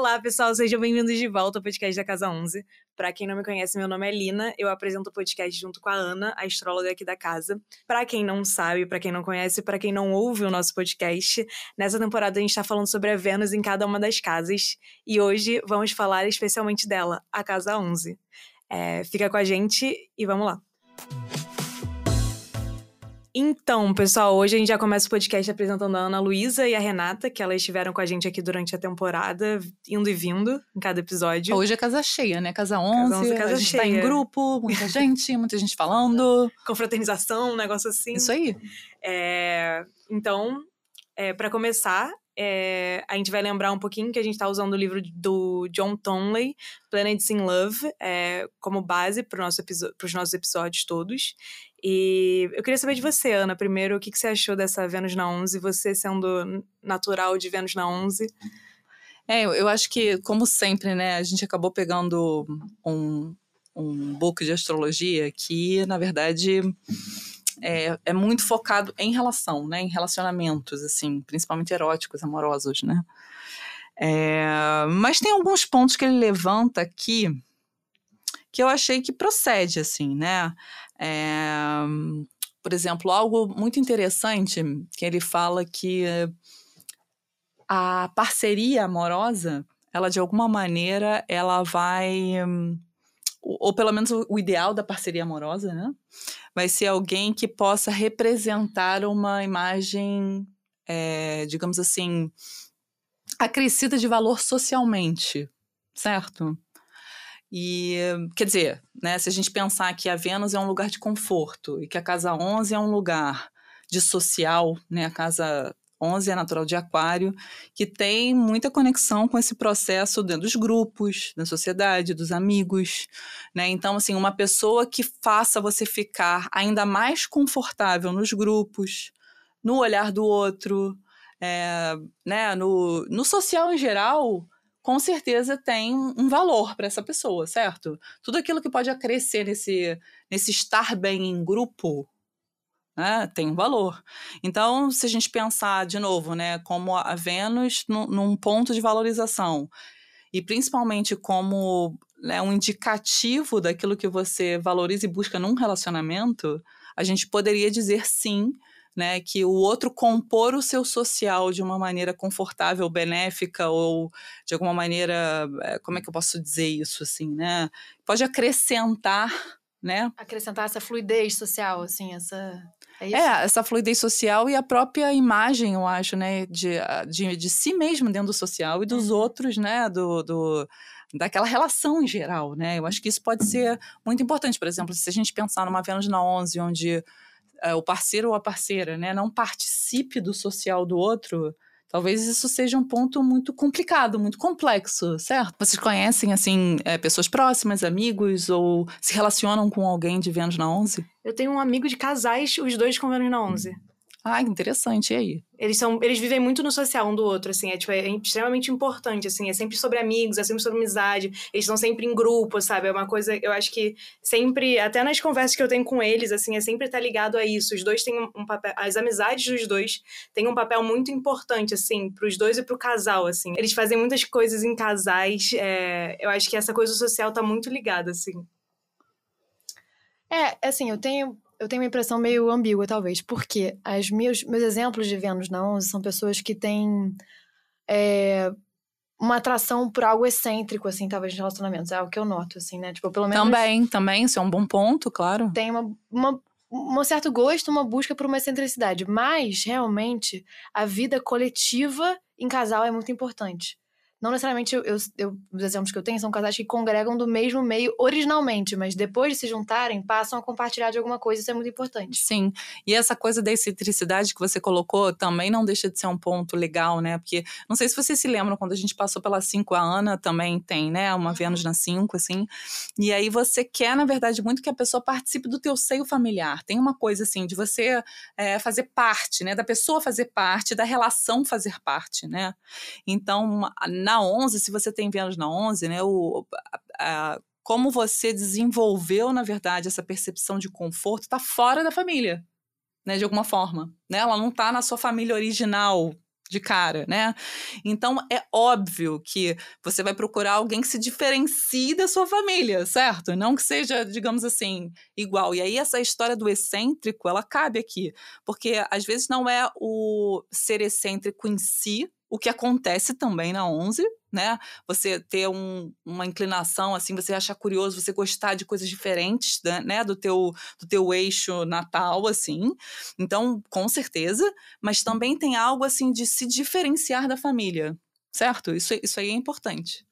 Olá, pessoal, sejam bem-vindos de volta ao podcast da Casa 11. Para quem não me conhece, meu nome é Lina, eu apresento o podcast junto com a Ana, a astróloga aqui da casa. Para quem não sabe, para quem não conhece, para quem não ouve o nosso podcast, nessa temporada a gente está falando sobre a Vênus em cada uma das casas e hoje vamos falar especialmente dela, a Casa 11. É, fica com a gente e vamos lá. Então, pessoal, hoje a gente já começa o podcast apresentando a Ana Luísa e a Renata, que elas estiveram com a gente aqui durante a temporada, indo e vindo em cada episódio. Hoje é casa cheia, né? Casa 11, casa 11 casa a gente cheia. tá em grupo, muita gente, muita gente falando. Confraternização, um negócio assim. Isso aí. É, então, é, para começar, é, a gente vai lembrar um pouquinho que a gente está usando o livro do John Tonley, Planets in Love, é, como base para nosso os nossos episódios todos. E eu queria saber de você, Ana, primeiro, o que, que você achou dessa Vênus na 11, você sendo natural de Vênus na 11? É, eu acho que, como sempre, né, a gente acabou pegando um, um book de astrologia que, na verdade é, é muito focado em relação, né? Em relacionamentos, assim, principalmente eróticos, amorosos, né? É, mas tem alguns pontos que ele levanta aqui que eu achei que procede, assim, né? É, por exemplo, algo muito interessante que ele fala que a parceria amorosa, ela de alguma maneira, ela vai ou pelo menos o ideal da parceria amorosa, né? Vai ser alguém que possa representar uma imagem, é, digamos assim, acrescida de valor socialmente, certo? E, quer dizer, né, se a gente pensar que a Vênus é um lugar de conforto e que a casa 11 é um lugar de social, né, a casa 11 é natural de Aquário, que tem muita conexão com esse processo dentro dos grupos, da sociedade, dos amigos, né? Então, assim, uma pessoa que faça você ficar ainda mais confortável nos grupos, no olhar do outro, é, né? No, no social em geral, com certeza tem um valor para essa pessoa, certo? Tudo aquilo que pode acrescer nesse, nesse estar bem em grupo, né, tem um valor. Então, se a gente pensar de novo, né, como a Vênus num ponto de valorização, e principalmente como né, um indicativo daquilo que você valoriza e busca num relacionamento, a gente poderia dizer sim, né, que o outro compor o seu social de uma maneira confortável, benéfica ou de alguma maneira, eh, como é que eu posso dizer isso assim, né? Pode acrescentar, né? Acrescentar essa fluidez social, assim, essa é, é, essa fluidez social e a própria imagem, eu acho, né, de, de, de si mesmo dentro do social e dos uhum. outros, né, do, do, daquela relação em geral, né? Eu acho que isso pode ser muito importante. Por exemplo, se a gente pensar numa Vênus na 11, onde é, o parceiro ou a parceira, né, não participe do social do outro, Talvez isso seja um ponto muito complicado, muito complexo, certo? Vocês conhecem, assim, é, pessoas próximas, amigos, ou se relacionam com alguém de Vênus na 11? Eu tenho um amigo de casais, os dois com Vênus na 11. Ah, interessante. E aí? Eles são, eles vivem muito no social um do outro, assim, é, tipo, é extremamente importante, assim, é sempre sobre amigos, é sempre sobre amizade, eles estão sempre em grupo, sabe? É uma coisa, eu acho que sempre, até nas conversas que eu tenho com eles, assim, é sempre estar tá ligado a isso. Os dois têm um, um papel, as amizades dos dois têm um papel muito importante, assim, pros dois e pro casal, assim. Eles fazem muitas coisas em casais, é, eu acho que essa coisa social tá muito ligada, assim. É, assim, eu tenho eu tenho uma impressão meio ambígua, talvez, porque as meus, meus exemplos de Vênus na 11 são pessoas que têm é, uma atração por algo excêntrico, assim, talvez, de relacionamentos. É algo que eu noto, assim, né? Tipo, pelo menos... Também, também, isso é um bom ponto, claro. Tem uma, uma, um certo gosto, uma busca por uma excentricidade. Mas, realmente, a vida coletiva em casal é muito importante. Não necessariamente eu, eu, eu, os exemplos que eu tenho são casais que congregam do mesmo meio originalmente, mas depois de se juntarem, passam a compartilhar de alguma coisa, isso é muito importante. Sim. E essa coisa da excentricidade que você colocou também não deixa de ser um ponto legal, né? Porque não sei se vocês se lembram, quando a gente passou pela 5, a Ana também tem, né? Uma uhum. Vênus na 5, assim. E aí você quer, na verdade, muito que a pessoa participe do teu seio familiar. Tem uma coisa assim, de você é, fazer parte, né? Da pessoa fazer parte, da relação fazer parte, né? Então, na na 11, se você tem Vênus na 11, né, o, a, a, como você desenvolveu, na verdade, essa percepção de conforto está fora da família, né, de alguma forma. Né? Ela não está na sua família original, de cara, né? Então é óbvio que você vai procurar alguém que se diferencie da sua família, certo? Não que seja, digamos assim, igual. E aí essa história do excêntrico, ela cabe aqui, porque às vezes não é o ser excêntrico em si o que acontece também na 11, né? Você ter um, uma inclinação, assim, você achar curioso, você gostar de coisas diferentes, né? Do teu, do teu eixo natal, assim. Então, com certeza. Mas também tem algo, assim, de se diferenciar da família, certo? Isso, isso aí é importante.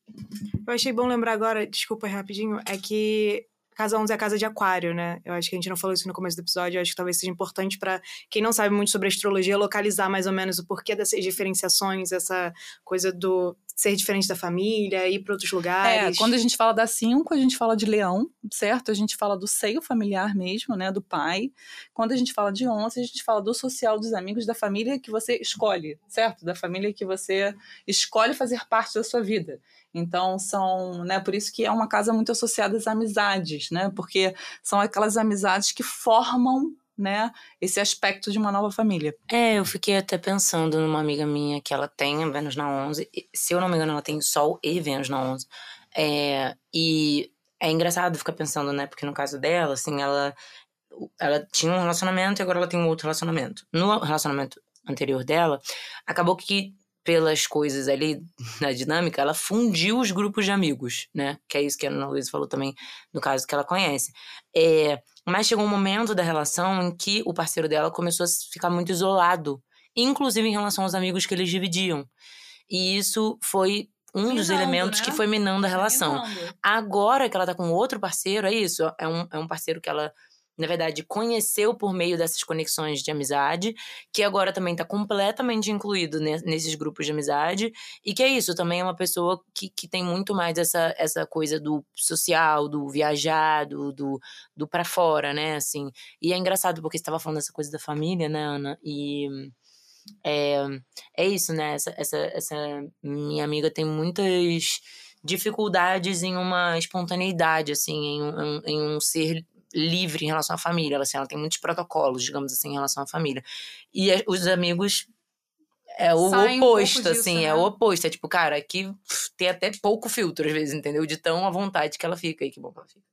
Eu achei bom lembrar agora, desculpa rapidinho, é que Casa 11 é a casa de aquário, né? Eu acho que a gente não falou isso no começo do episódio, eu acho que talvez seja importante para quem não sabe muito sobre astrologia localizar mais ou menos o porquê dessas diferenciações, essa coisa do ser diferente da família, ir para outros lugares. É, quando a gente fala da 5, a gente fala de leão, certo? A gente fala do seio familiar mesmo, né, do pai. Quando a gente fala de 11, a gente fala do social, dos amigos, da família que você escolhe, certo? Da família que você escolhe fazer parte da sua vida. Então são, né, por isso que é uma casa muito associada às amizades, né? Porque são aquelas amizades que formam né, esse aspecto de uma nova família. É, eu fiquei até pensando numa amiga minha que ela tem Vênus na 11, se eu não me engano ela tem Sol e Vênus na 11. É, e é engraçado ficar pensando, né, porque no caso dela, assim, ela ela tinha um relacionamento e agora ela tem um outro relacionamento. No relacionamento anterior dela, acabou que pelas coisas ali na dinâmica, ela fundiu os grupos de amigos, né? Que é isso que a Ana Luísa falou também no caso que ela conhece. É, mas chegou um momento da relação em que o parceiro dela começou a ficar muito isolado, inclusive em relação aos amigos que eles dividiam. E isso foi um minando, dos elementos né? que foi minando a relação. Minando. Agora que ela tá com outro parceiro, é isso. É um, é um parceiro que ela na verdade, conheceu por meio dessas conexões de amizade, que agora também está completamente incluído nesses grupos de amizade, e que é isso, também é uma pessoa que, que tem muito mais essa, essa coisa do social, do viajar, do, do, para fora, né, assim. E é engraçado porque você estava falando dessa coisa da família, né, Ana, e... É, é isso, né? Essa, essa, essa minha amiga tem muitas dificuldades em uma espontaneidade, assim, em um, em um ser livre em relação à família. Ela, assim, ela tem muitos protocolos, digamos assim, em relação à família. E os amigos é o Sai oposto, um assim, é né? é o oposto. É tipo, cara, aqui tem até pouco filtro, às vezes, entendeu? De tão à vontade que ela fica. E que bom que ela fica.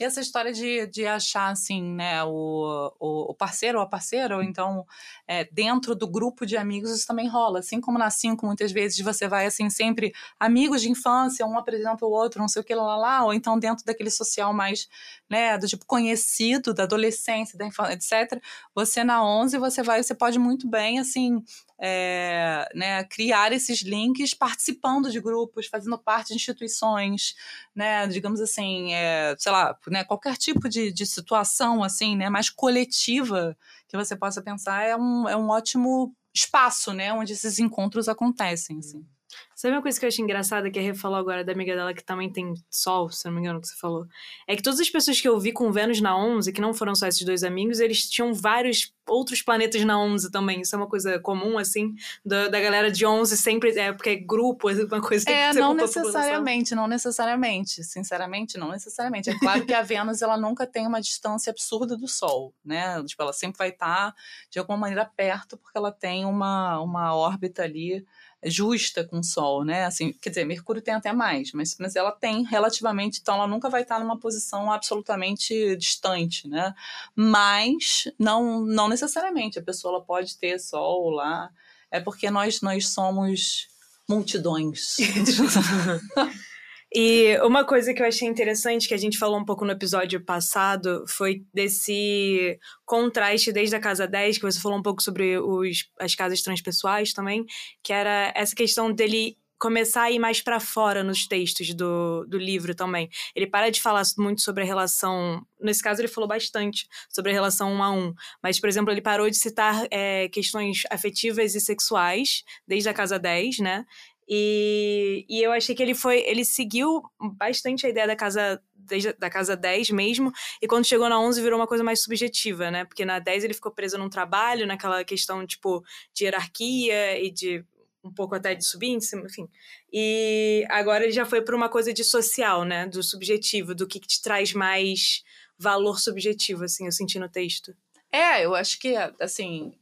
E essa história de, de achar, assim, né, o, o, parceiro ou a parceira, ou então é, dentro do grupo de amigos, isso também rola. Assim como na cinco, muitas vezes você vai, assim, sempre amigos de infância, um apresenta o outro, não sei o que, lá, lá, lá, ou então dentro daquele social mais, né, do tipo conhecido, da adolescência, da infância, etc. Você na 11, você vai, você pode muito bem, assim, é, né, criar esses links participando de grupos, fazendo parte de instituições, né, digamos assim, é, sei lá, né, qualquer tipo de, de situação assim, né, mais coletiva que você possa pensar é um, é um ótimo espaço, né, onde esses encontros acontecem, assim. Sabe uma coisa que eu achei engraçada que a Rê falou agora da amiga dela que também tem sol, se não me engano que você falou? É que todas as pessoas que eu vi com Vênus na 11, que não foram só esses dois amigos, eles tinham vários outros planetas na 11 também. Isso é uma coisa comum, assim, da, da galera de 11 sempre, é porque é grupo, é uma coisa é, que É, não necessariamente, não necessariamente. Sinceramente, não necessariamente. É claro que a Vênus, ela nunca tem uma distância absurda do Sol, né? Tipo, ela sempre vai estar, de alguma maneira, perto, porque ela tem uma, uma órbita ali justa com o Sol, né? Assim, quer dizer, Mercúrio tem até mais, mas, mas ela tem relativamente, então ela nunca vai estar numa posição absolutamente distante, né? Mas não, não necessariamente a pessoa pode ter Sol lá, é porque nós nós somos multidões. E uma coisa que eu achei interessante, que a gente falou um pouco no episódio passado, foi desse contraste desde a casa 10, que você falou um pouco sobre os, as casas transpessoais também, que era essa questão dele começar a ir mais para fora nos textos do, do livro também. Ele para de falar muito sobre a relação. Nesse caso, ele falou bastante sobre a relação um a um. Mas, por exemplo, ele parou de citar é, questões afetivas e sexuais desde a casa 10, né? E, e eu achei que ele foi. Ele seguiu bastante a ideia da casa, da casa 10 mesmo. E quando chegou na 11 virou uma coisa mais subjetiva, né? Porque na 10 ele ficou preso num trabalho, naquela questão, tipo, de hierarquia e de um pouco até de subir em cima, enfim. E agora ele já foi para uma coisa de social, né? Do subjetivo, do que, que te traz mais valor subjetivo, assim, eu senti no texto. É, eu acho que, assim,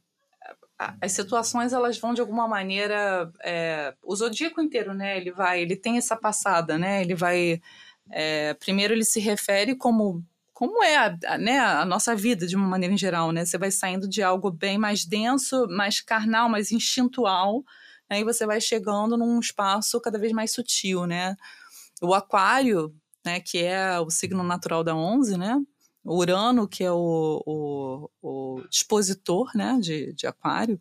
as situações elas vão de alguma maneira é, o zodíaco inteiro né ele vai ele tem essa passada né ele vai é, primeiro ele se refere como como é a, né, a nossa vida de uma maneira em geral, né? Você vai saindo de algo bem mais denso, mais carnal, mais instintual, né? e você vai chegando num espaço cada vez mais sutil, né? O aquário, né, que é o signo natural da 11, né? O Urano, que é o, o, o dispositor, né, de, de aquário,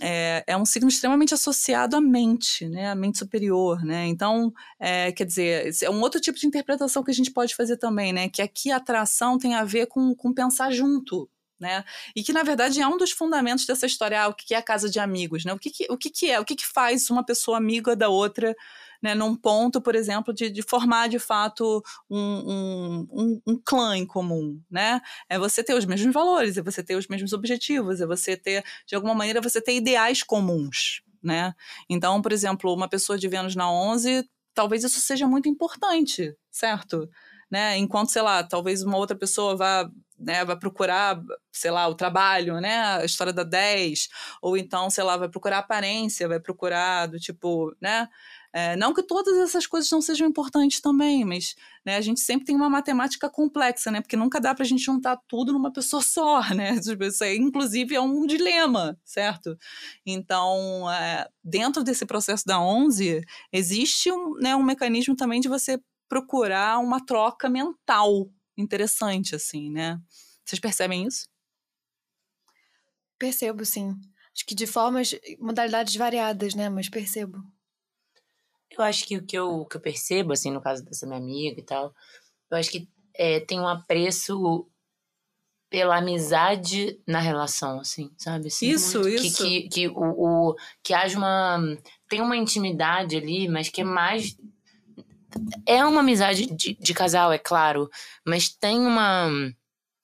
é, é, um signo extremamente associado à mente, né, à mente superior, né, então, é, quer dizer, é um outro tipo de interpretação que a gente pode fazer também, né, que aqui a atração tem a ver com, com pensar junto, né? E que, na verdade, é um dos fundamentos dessa história, ah, o que é a casa de amigos, né? O que, que o que, que é, o que, que faz uma pessoa amiga da outra né, num ponto, por exemplo, de, de formar de fato um, um, um, clã em comum, né? É você ter os mesmos valores, é você ter os mesmos objetivos, é você ter, de alguma maneira, você ter ideais comuns, né? Então, por exemplo, uma pessoa de Vênus na 11, talvez isso seja muito importante, certo? Né? Enquanto, sei lá, talvez uma outra pessoa vá né, vai procurar, sei lá, o trabalho, né, a história da 10, ou então, sei lá, vai procurar aparência, vai procurar do tipo, né, é, não que todas essas coisas não sejam importantes também, mas né, a gente sempre tem uma matemática complexa, né? Porque nunca dá para a gente juntar tudo numa pessoa só, né? Isso aí, inclusive, é um dilema, certo? Então, é, dentro desse processo da 11, existe um, né, um mecanismo também de você procurar uma troca mental interessante, assim, né? Vocês percebem isso? Percebo, sim. Acho que de formas, modalidades variadas, né? Mas percebo. Eu acho que o que eu, que eu percebo, assim, no caso dessa minha amiga e tal, eu acho que é, tem um apreço pela amizade na relação, assim, sabe? Assim, isso, que, isso. Que, que, que, o, o, que haja uma... Tem uma intimidade ali, mas que é mais... É uma amizade de, de casal, é claro, mas tem uma...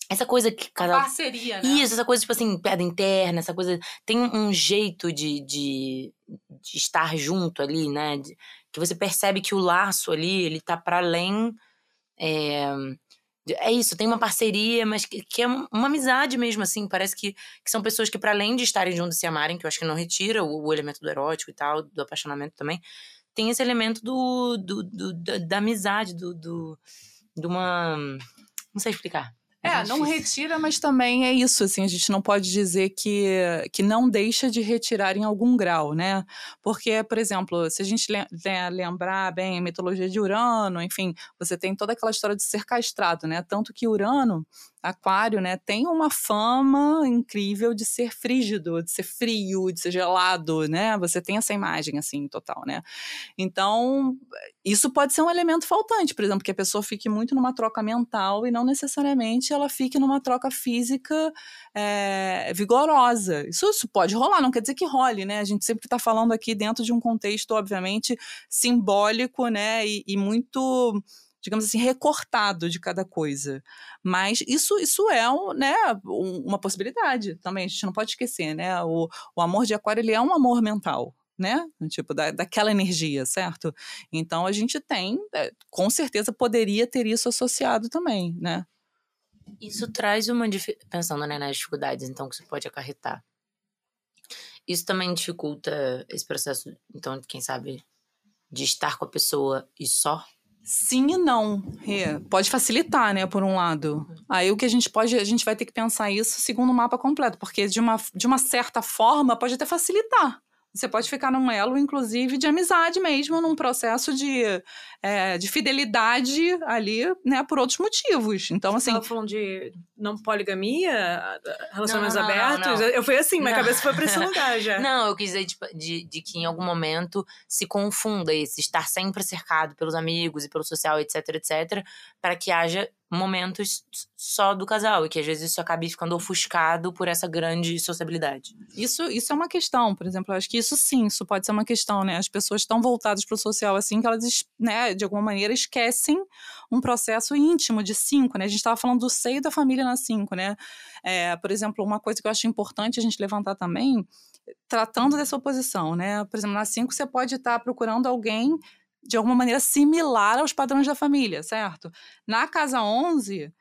Essa coisa que casal. Parceria, né? Isso, essa coisa, tipo assim, piada interna, essa coisa. Tem um jeito de, de, de estar junto ali, né? De, que você percebe que o laço ali, ele tá para além. É, é isso, tem uma parceria, mas que, que, é uma amizade mesmo, assim. Parece que, que são pessoas que, para além de estarem juntos e se amarem, que eu acho que não retira o, o, elemento do erótico e tal, do apaixonamento também, tem esse elemento do, do, do da, da, amizade, do, do, de uma. Não sei explicar. É, não retira, mas também é isso, assim, a gente não pode dizer que, que não deixa de retirar em algum grau, né? Porque, por exemplo, se a gente lembrar bem a mitologia de Urano, enfim, você tem toda aquela história de ser castrado, né? Tanto que Urano Aquário, né, tem uma fama incrível de ser frígido, de ser frio, de ser gelado, né? Você tem essa imagem assim total, né? Então, isso pode ser um elemento faltante, por exemplo, que a pessoa fique muito numa troca mental e não necessariamente ela fique numa troca física é, vigorosa. Isso, isso pode rolar, não quer dizer que role, né? A gente sempre está falando aqui dentro de um contexto, obviamente, simbólico, né? e, e muito digamos assim, recortado de cada coisa. Mas isso, isso é um, né, uma possibilidade também, a gente não pode esquecer, né? O, o amor de aquário, ele é um amor mental, né? Tipo, da, daquela energia, certo? Então a gente tem, é, com certeza poderia ter isso associado também, né? Isso traz uma pensando né, nas dificuldades então que isso pode acarretar. Isso também dificulta esse processo, então, quem sabe, de estar com a pessoa e só Sim e não. É, pode facilitar, né, por um lado. Aí o que a gente pode, a gente vai ter que pensar isso segundo o mapa completo, porque de uma, de uma certa forma pode até facilitar. Você pode ficar num elo, inclusive, de amizade mesmo, num processo de, é, de fidelidade ali, né, por outros motivos. Então, Você assim. Você falando de não poligamia, relacionamentos não, não, abertos? Não, eu fui assim, minha cabeça foi pra esse lugar já. Não, eu quis dizer de, de, de, que em algum momento se confunda esse estar sempre cercado pelos amigos e pelo social, etc, etc, para que haja momentos só do casal e que às vezes isso acabe ficando ofuscado por essa grande sociabilidade. Isso, isso é uma questão, por exemplo, eu acho que isso sim, isso pode ser uma questão, né? As pessoas estão voltadas para o social assim que elas, né, de alguma maneira esquecem um processo íntimo de cinco, né? A gente estava falando do seio da família na cinco, né? É, por exemplo, uma coisa que eu acho importante a gente levantar também, tratando dessa oposição, né? Por exemplo, na cinco você pode estar tá procurando alguém de alguma maneira similar aos padrões da família, certo? Na casa 11,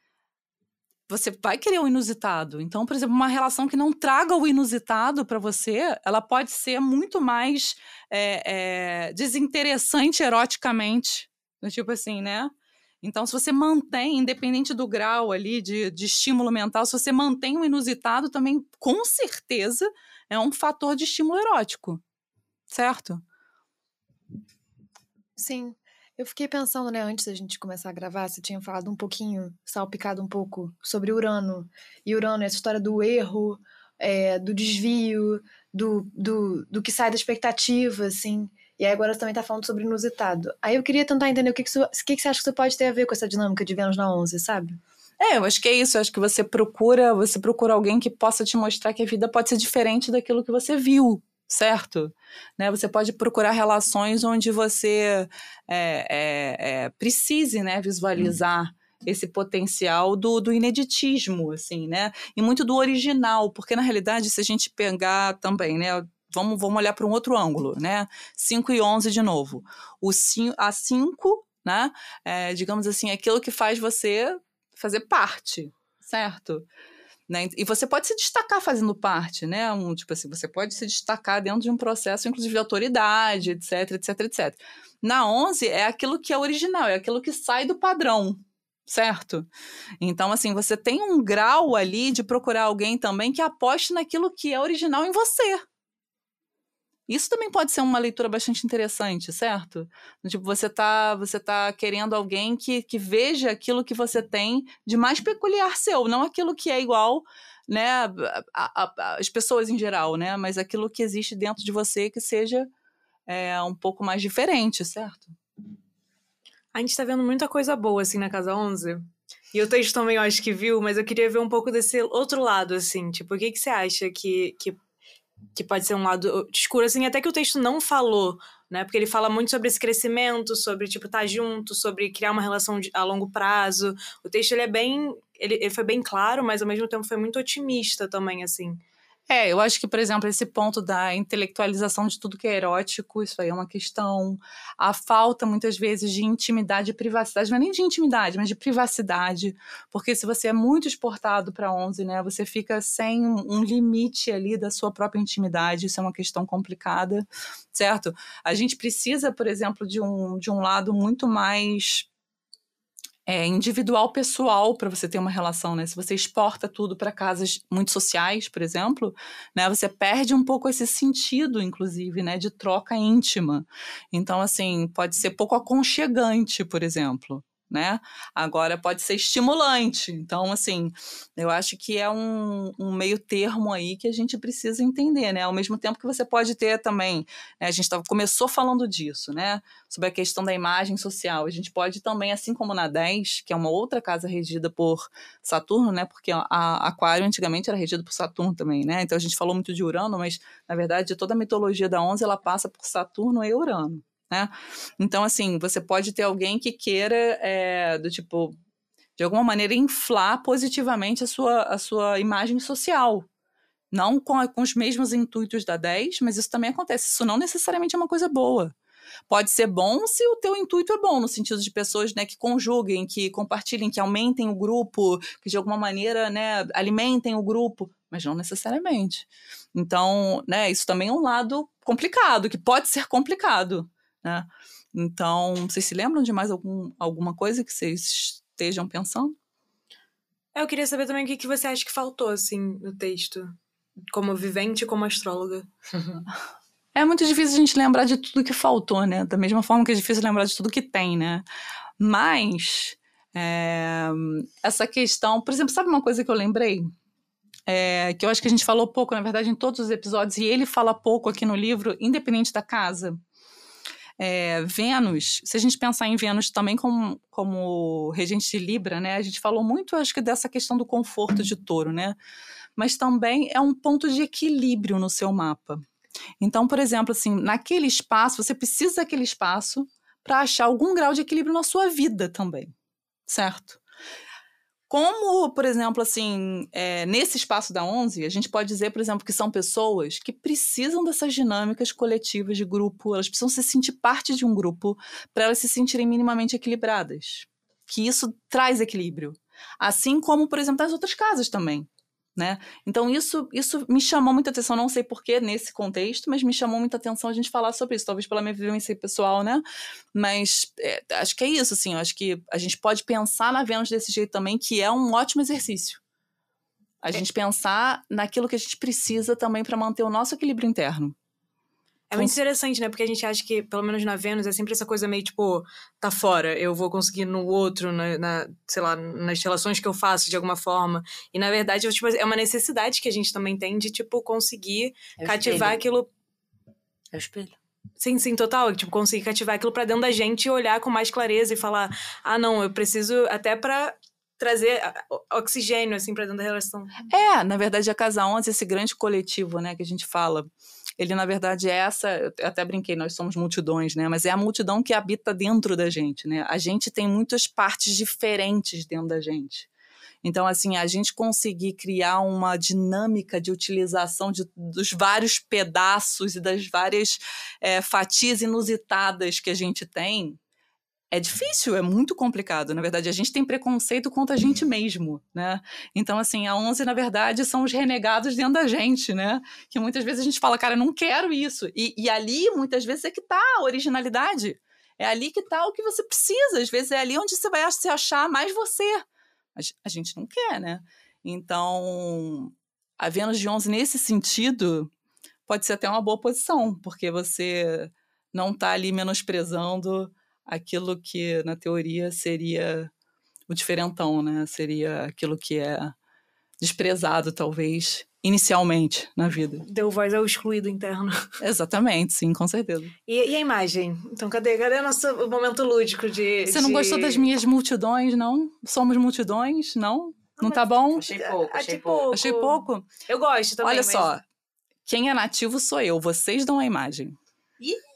você vai querer o inusitado. Então, por exemplo, uma relação que não traga o inusitado para você, ela pode ser muito mais é, é, desinteressante eroticamente. Tipo assim, né? Então, se você mantém, independente do grau ali de, de estímulo mental, se você mantém o inusitado, também, com certeza, é um fator de estímulo erótico. Certo? Sim. Eu fiquei pensando, né, antes da gente começar a gravar, você tinha falado um pouquinho, salpicado um pouco, sobre Urano. E Urano, essa história do erro, é, do desvio, do, do, do que sai da expectativa, assim. E aí agora você também tá falando sobre inusitado. Aí eu queria tentar entender o que, que, isso, o que, que você acha que isso pode ter a ver com essa dinâmica de Vênus na 11, sabe? É, eu acho que é isso. Eu acho que você procura, você procura alguém que possa te mostrar que a vida pode ser diferente daquilo que você viu, certo? Né? Você pode procurar relações onde você é, é, é, precise né, visualizar esse potencial do, do ineditismo, assim, né? E muito do original, porque na realidade, se a gente pegar também, né? Vamos, vamos olhar para um outro ângulo, né? 5 e 11 de novo. O cinco, a 5, né? É, digamos assim, é aquilo que faz você fazer parte, certo? Né? E você pode se destacar fazendo parte, né? Um, tipo assim, você pode se destacar dentro de um processo, inclusive de autoridade, etc, etc, etc. Na 11 é aquilo que é original, é aquilo que sai do padrão, certo? Então, assim, você tem um grau ali de procurar alguém também que aposte naquilo que é original em você. Isso também pode ser uma leitura bastante interessante, certo? Tipo, você tá, você tá querendo alguém que, que veja aquilo que você tem de mais peculiar seu, não aquilo que é igual, né, as pessoas em geral, né, mas aquilo que existe dentro de você que seja é, um pouco mais diferente, certo? A gente tá vendo muita coisa boa, assim, na Casa 11. E o texto também, eu acho que viu, mas eu queria ver um pouco desse outro lado, assim. Tipo, o que, que você acha que, que que pode ser um lado escuro, assim, até que o texto não falou, né? Porque ele fala muito sobre esse crescimento, sobre, tipo, estar tá junto, sobre criar uma relação de, a longo prazo. O texto, ele é bem... Ele, ele foi bem claro, mas ao mesmo tempo foi muito otimista também, assim. É, eu acho que, por exemplo, esse ponto da intelectualização de tudo que é erótico, isso aí é uma questão. A falta, muitas vezes, de intimidade e privacidade, não é nem de intimidade, mas de privacidade. Porque se você é muito exportado para 11, né, você fica sem um limite ali da sua própria intimidade, isso é uma questão complicada, certo? A gente precisa, por exemplo, de um, de um lado muito mais é, individual pessoal para você ter uma relação, né? Se você exporta tudo para casas muito sociais, por exemplo, né, você perde um pouco esse sentido, inclusive, né, de troca íntima. Então, assim, pode ser pouco aconchegante, por exemplo né? Agora pode ser estimulante. Então, assim, eu acho que é um, um, meio termo aí que a gente precisa entender, né? Ao mesmo tempo que você pode ter também, né? a gente tava, começou falando disso, né? Sobre a questão da imagem social. A gente pode também, assim como na 10, que é uma outra casa regida por Saturno, né? Porque a, Aquário antigamente era regida por Saturno também, né? Então a gente falou muito de Urano, mas na verdade toda a mitologia da 11 ela passa por Saturno e Urano. Né? Então, assim, você pode ter alguém que queira, é, do tipo, de alguma maneira, inflar positivamente a sua, a sua imagem social. Não com, a, com os mesmos intuitos da 10, mas isso também acontece. Isso não necessariamente é uma coisa boa. Pode ser bom se o teu intuito é bom, no sentido de pessoas né, que conjuguem, que compartilhem, que aumentem o grupo, que de alguma maneira né, alimentem o grupo, mas não necessariamente. Então, né, isso também é um lado complicado, que pode ser complicado né? Então, vocês se lembram de mais algum, alguma coisa que vocês estejam pensando? É, eu queria saber também o que, que você acha que faltou, assim, no texto, como vivente e como astróloga. É muito difícil a gente lembrar de tudo que faltou, né? Da mesma forma que é difícil lembrar de tudo que tem, né? Mas, é, essa questão... Por exemplo, sabe uma coisa que eu lembrei? É, que eu acho que a gente falou pouco, na verdade, em todos os episódios, e ele fala pouco aqui no livro, independente da casa. É, Vênus, se a gente pensar em Vênus também como, como regente de Libra, né? A gente falou muito, acho que, dessa questão do conforto de touro, né? Mas também é um ponto de equilíbrio no seu mapa. Então, por exemplo, assim, naquele espaço, você precisa daquele espaço para achar algum grau de equilíbrio na sua vida também, certo? Como, por exemplo, assim, é, nesse espaço da 11, a gente pode dizer, por exemplo, que são pessoas que precisam dessas dinâmicas coletivas de grupo, elas precisam se sentir parte de um grupo para elas se sentirem minimamente equilibradas. Que isso traz equilíbrio. Assim como, por exemplo, das outras casas também. Né? Então, isso, isso me chamou muita atenção, não sei porquê nesse contexto, mas me chamou muita atenção a gente falar sobre isso, talvez pela minha vivência pessoal, né? Mas é, acho que é isso, assim, acho que a gente pode pensar na Vênus desse jeito também, que é um ótimo exercício. A é. gente pensar naquilo que a gente precisa também para manter o nosso equilíbrio interno. É muito interessante, né? Porque a gente acha que, pelo menos na Vênus, é sempre essa coisa meio tipo, tá fora, eu vou conseguir no outro, na, na sei lá, nas relações que eu faço de alguma forma. E na verdade, tipo, é uma necessidade que a gente também tem de, tipo, conseguir é cativar aquilo. É o espelho. Sim, sim, total. Tipo, conseguir cativar aquilo para dentro da gente e olhar com mais clareza e falar: ah, não, eu preciso até para trazer oxigênio, assim, pra dentro da relação. É, na verdade, a Casa 11, esse grande coletivo, né, que a gente fala ele na verdade é essa, eu até brinquei, nós somos multidões, né? Mas é a multidão que habita dentro da gente, né? A gente tem muitas partes diferentes dentro da gente. Então, assim, a gente conseguir criar uma dinâmica de utilização de, dos vários pedaços e das várias é, fatias inusitadas que a gente tem, é difícil, é muito complicado. Na verdade, a gente tem preconceito contra a gente mesmo, né? Então, assim, a 11, na verdade, são os renegados dentro da gente, né? Que muitas vezes a gente fala, cara, não quero isso. E, e ali, muitas vezes, é que tá a originalidade. É ali que tá o que você precisa. Às vezes é ali onde você vai se achar mais você. Mas a gente não quer, né? Então, a Vênus de 11, nesse sentido, pode ser até uma boa posição, porque você não tá ali menosprezando aquilo que na teoria seria o diferentão, né? Seria aquilo que é desprezado, talvez, inicialmente na vida. Deu voz ao excluído interno. Exatamente, sim, com certeza. E, e a imagem? Então, cadê, cadê o nosso momento lúdico de. Você não de... gostou das minhas multidões, não? Somos multidões, não? Não, não tá bom? Achei pouco, achei pouco. Achei pouco? Eu gosto também. Olha mas... só, quem é nativo sou eu, vocês dão a imagem. Ih!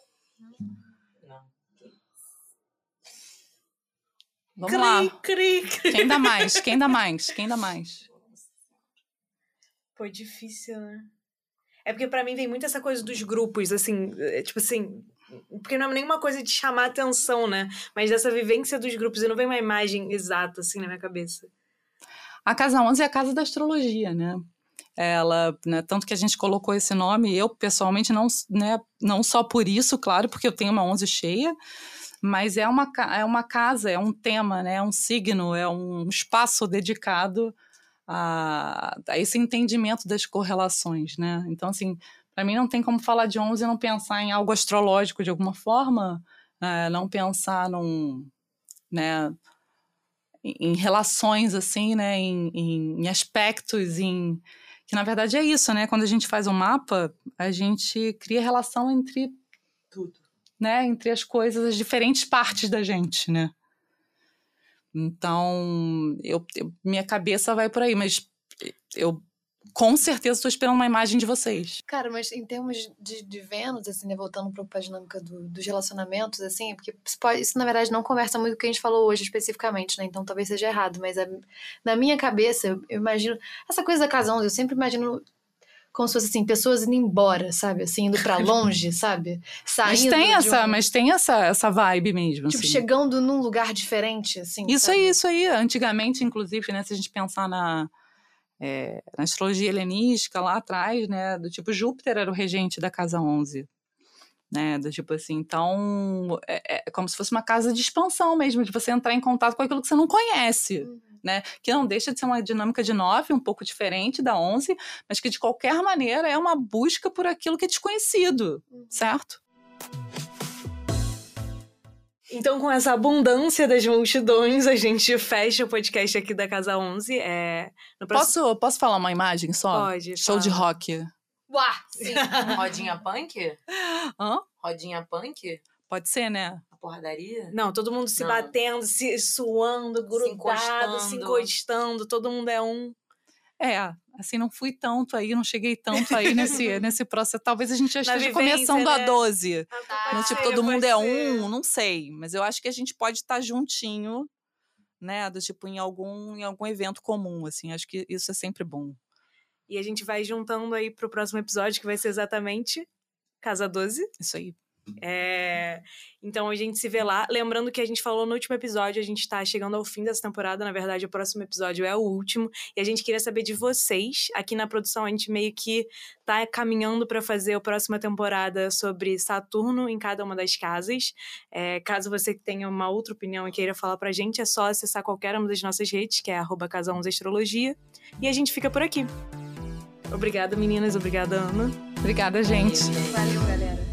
Vamos cri, lá. Cri, cri. Quem dá mais? Quem dá mais? Quem dá mais? Pô, difícil, né? É porque para mim vem muito essa coisa dos grupos, assim, é, tipo assim, porque não é nenhuma coisa de chamar atenção, né? Mas dessa vivência dos grupos, e não vem uma imagem exata, assim, na minha cabeça. A Casa 11 é a casa da astrologia, né? Ela, né, tanto que a gente colocou esse nome, eu pessoalmente não, né, não só por isso, claro, porque eu tenho uma 11 cheia, mas é uma, é uma casa, é um tema, né? é um signo, é um espaço dedicado a, a esse entendimento das correlações. Né? Então, assim, para mim não tem como falar de 11 e não pensar em algo astrológico de alguma forma, né? não pensar num, né, em relações assim, né, em, em, aspectos, em que na verdade é isso, né? Quando a gente faz um mapa, a gente cria relação entre tudo né, entre as coisas, as diferentes partes da gente, né? Então, eu, eu minha cabeça vai por aí, mas eu com certeza estou esperando uma imagem de vocês. Cara, mas em termos de, de Vênus, assim, né, voltando para a dinâmica do, dos relacionamentos, assim, porque isso, pode, isso, na verdade não conversa muito com o que a gente falou hoje especificamente, né? Então talvez seja errado, mas a, na minha cabeça, eu, eu, imagino. Essa coisa da casa 11, eu sempre imagino como se fosse assim, pessoas indo embora, sabe? Assim, indo para longe, sabe? Saindo. Mas tem essa, um... mas tem essa, essa vibe mesmo. Tipo, assim. chegando num lugar diferente, assim. Isso sabe? aí, isso aí. Antigamente, inclusive, né, se a gente pensar na. É, na astrologia helenística lá atrás, né, do tipo Júpiter era o regente da casa 11, né, do tipo assim, então é, é como se fosse uma casa de expansão mesmo, de você entrar em contato com aquilo que você não conhece. Uhum né? Que não deixa de ser uma dinâmica de nove, um pouco diferente da onze, mas que de qualquer maneira é uma busca por aquilo que é desconhecido, uhum. certo? Então, com essa abundância das multidões, a gente fecha o podcast aqui da Casa 11. É, próximo... posso, posso falar uma imagem só? Pode. Show fala. de rock. Uá! Sim. Rodinha punk? Hã? Rodinha punk? Pode ser, né? porradaria? Não, todo mundo se não. batendo, se suando, grudado, se encostando. se encostando, todo mundo é um. É, assim, não fui tanto aí, não cheguei tanto aí nesse, nesse processo. Talvez a gente já esteja começando né? a 12. Ah, né? Tipo, todo mundo é um, não sei. Mas eu acho que a gente pode estar juntinho, né? Do tipo, em algum, em algum evento comum, assim. Acho que isso é sempre bom. E a gente vai juntando aí pro próximo episódio, que vai ser exatamente Casa 12. Isso aí. É... Então a gente se vê lá. Lembrando que a gente falou no último episódio, a gente tá chegando ao fim dessa temporada. Na verdade, o próximo episódio é o último. E a gente queria saber de vocês. Aqui na produção, a gente meio que tá caminhando para fazer a próxima temporada sobre Saturno em cada uma das casas. É, caso você tenha uma outra opinião e queira falar pra gente, é só acessar qualquer uma das nossas redes, que é casa 11 astrologia. E a gente fica por aqui. Obrigada, meninas. Obrigada, Ana. Obrigada, gente. Valeu, galera.